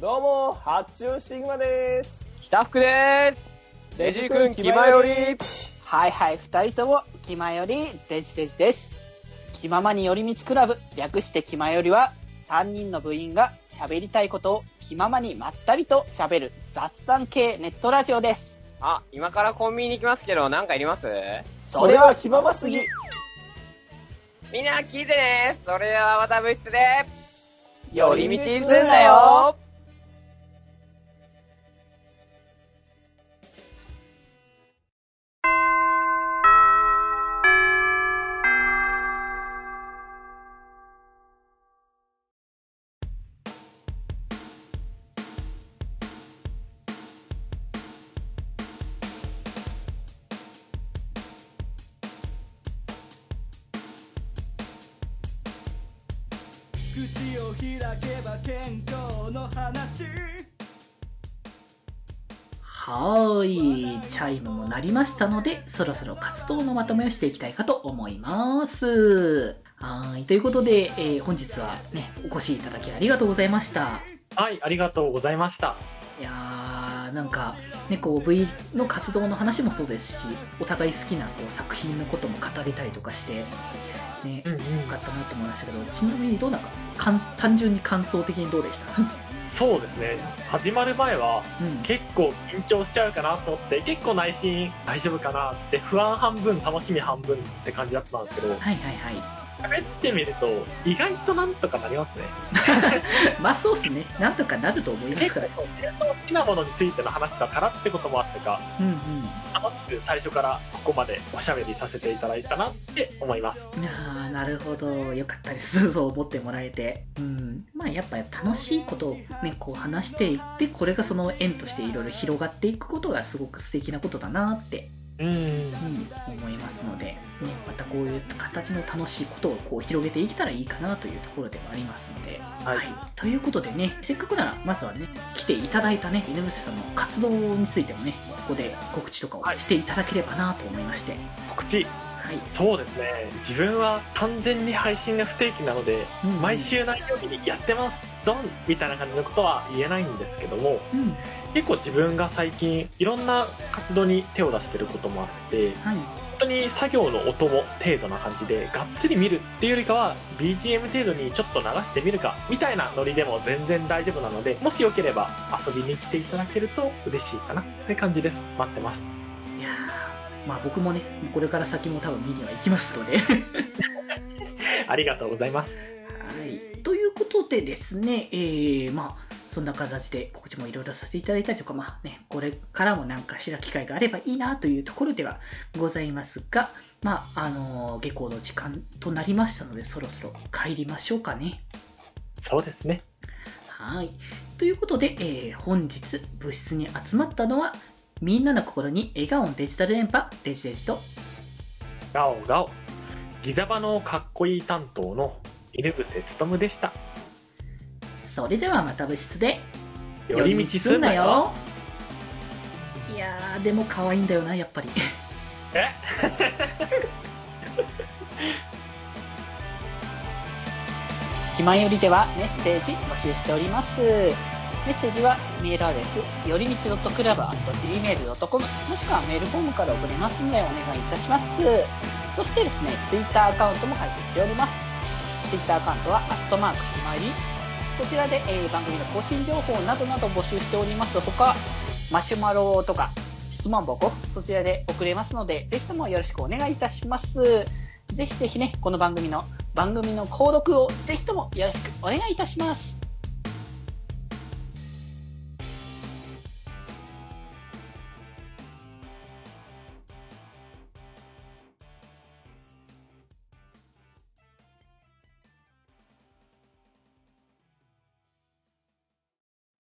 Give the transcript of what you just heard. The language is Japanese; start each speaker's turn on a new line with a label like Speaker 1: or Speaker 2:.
Speaker 1: どうも、発注シグマです。
Speaker 2: 北福です。デジ君、気まより。
Speaker 3: はいはい、二人とも、気まより、デジデジです。気ままに寄り道クラブ、略して気まよりは、三人の部員が喋りたいことを気ままにまったりと喋る雑談系ネットラジオです。
Speaker 2: あ、今からコンビニに行きますけど、なんかいります？
Speaker 3: それは
Speaker 1: 気まますぎ。
Speaker 2: みんな聞いてね。それではまた部室で、
Speaker 3: 寄り道すんなよ
Speaker 4: 口を開けば健康の話
Speaker 5: はーい、チャイムも鳴りましたので、そろそろ活動のまとめをしていきたいかと思います。はーい、ということで、えー本日はね、お越しいただきありがとうございました。
Speaker 6: はい、ありがとうございました。
Speaker 5: いやー、なんか、ね、こう V の活動の話もそうですし、お互い好きなこう作品のことも語れたりとかして、ね、
Speaker 6: うんうん
Speaker 5: よかったなと思いましたけど、ちなみにどうなんか、かん単純に感想的にどうでした？
Speaker 6: そうですね。始まる前は
Speaker 5: うん。
Speaker 6: 結構緊張しちゃうかなと思って、結構内心大丈夫かなって不安半分、楽しみ半分って感じだったんですけど、
Speaker 5: はいはいはい。
Speaker 6: 喋ってみると意外となんとかなりますね。
Speaker 5: まあそうっすね。なんとかなると思いますから。
Speaker 6: 自分の好きなものについての話だからってこともあってか、
Speaker 5: うんうん。
Speaker 6: 楽しく最初からここまでおしゃべりさせていただいたなって思います。
Speaker 5: ああ、なるほど。よかったです。そう思ってもらえて。うん。まあやっぱ楽しいことをね、こう話していって、これがその縁としていろいろ広がっていくことがすごく素敵なことだなって、
Speaker 6: うん。
Speaker 5: うん、思います形の楽しいことをこう広げていけたらいいかなというところではありますので。
Speaker 6: はい
Speaker 5: ということでね、せっかくなら、まずはね、来ていただいたね、犬伏さんの活動についてもね、ここで告知とかをしていただければなと思いまして。
Speaker 6: 告知。
Speaker 5: はい。
Speaker 6: そうですね。自分は完全に配信が不定期なので、
Speaker 5: うん
Speaker 6: 毎週何曜日にやってますゾンみたいな感じのことは言えないんですけども
Speaker 5: うん。
Speaker 6: 結構自分が最近いろんな活動に手を出してることもあって
Speaker 5: はい。
Speaker 6: 本当に作業のお供程度な感じでがっつり見るっていうよりかは BGM 程度にちょっと流してみるかみたいなノリでも全然大丈夫なのでもしよければ遊びに来ていただけると嬉しいかなって感じです待ってます
Speaker 5: いやーまあ僕もね、これから先も多分見には行きますので。は
Speaker 6: ありがとうございます
Speaker 5: い。ということでですね、えー、まあ、そんな形で告知もいろいろさせていただいたりとか、まあね、これからも何かしら機会があればいいなというところではございますが、まあ、あのー下校の時間となりましたので、そろそろ帰りましょうかね。
Speaker 6: そうですね
Speaker 5: はい。ということで、えー本日部室に集まったのは、みんなの心に笑顔のデジタル電波、デジデジと、
Speaker 6: ガオガオギザバのかっこいい担当の犬伏勉でした
Speaker 5: それではまた部室で、
Speaker 6: 寄り道すんなよ。
Speaker 5: いやー、でも可愛いんだよな、やっぱり。
Speaker 6: え？
Speaker 3: 気まよりではメッセージ募集しております。メッセージはメールアドレス、よりみち .club.gmail.com もしくはメールフォームから送れますのでお願いいたします。そしてですね、ツイッターアカウントも開設しております。ツイッターアカウントは、アットマーク気まより。こちらで、えー番組の更新情報などなど募集しておりますとか、マシュマロとか質問箱、そちらで送れますので、ぜひともよろしくお願いいたします。ぜひぜひね、この番組の番組の購読をぜひともよろしくお願いいたします。